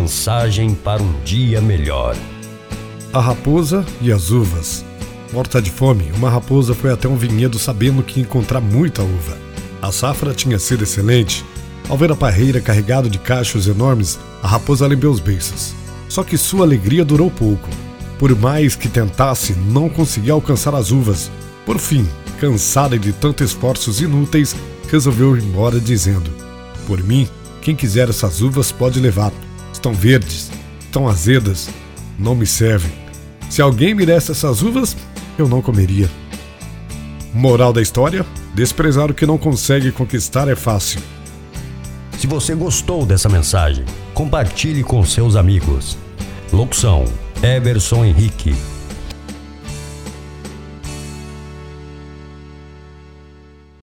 Mensagem para um dia melhor. A raposa e as uvas. Morta de fome, uma raposa foi até um vinhedo sabendo que ia encontrar muita uva. A safra tinha sido excelente. Ao ver a parreira carregada de cachos enormes, a raposa lambeu os beiços. Só que sua alegria durou pouco. Por mais que tentasse, não conseguia alcançar as uvas. Por fim, cansada de tantos esforços inúteis, resolveu ir embora dizendo: Por mim, quem quiser essas uvas pode levar. Estão verdes, estão azedas, não me servem. Se alguém me desse essas uvas, eu não comeria. Moral da história: desprezar o que não consegue conquistar é fácil. Se você gostou dessa mensagem, compartilhe com seus amigos. Locução: Everson Henrique.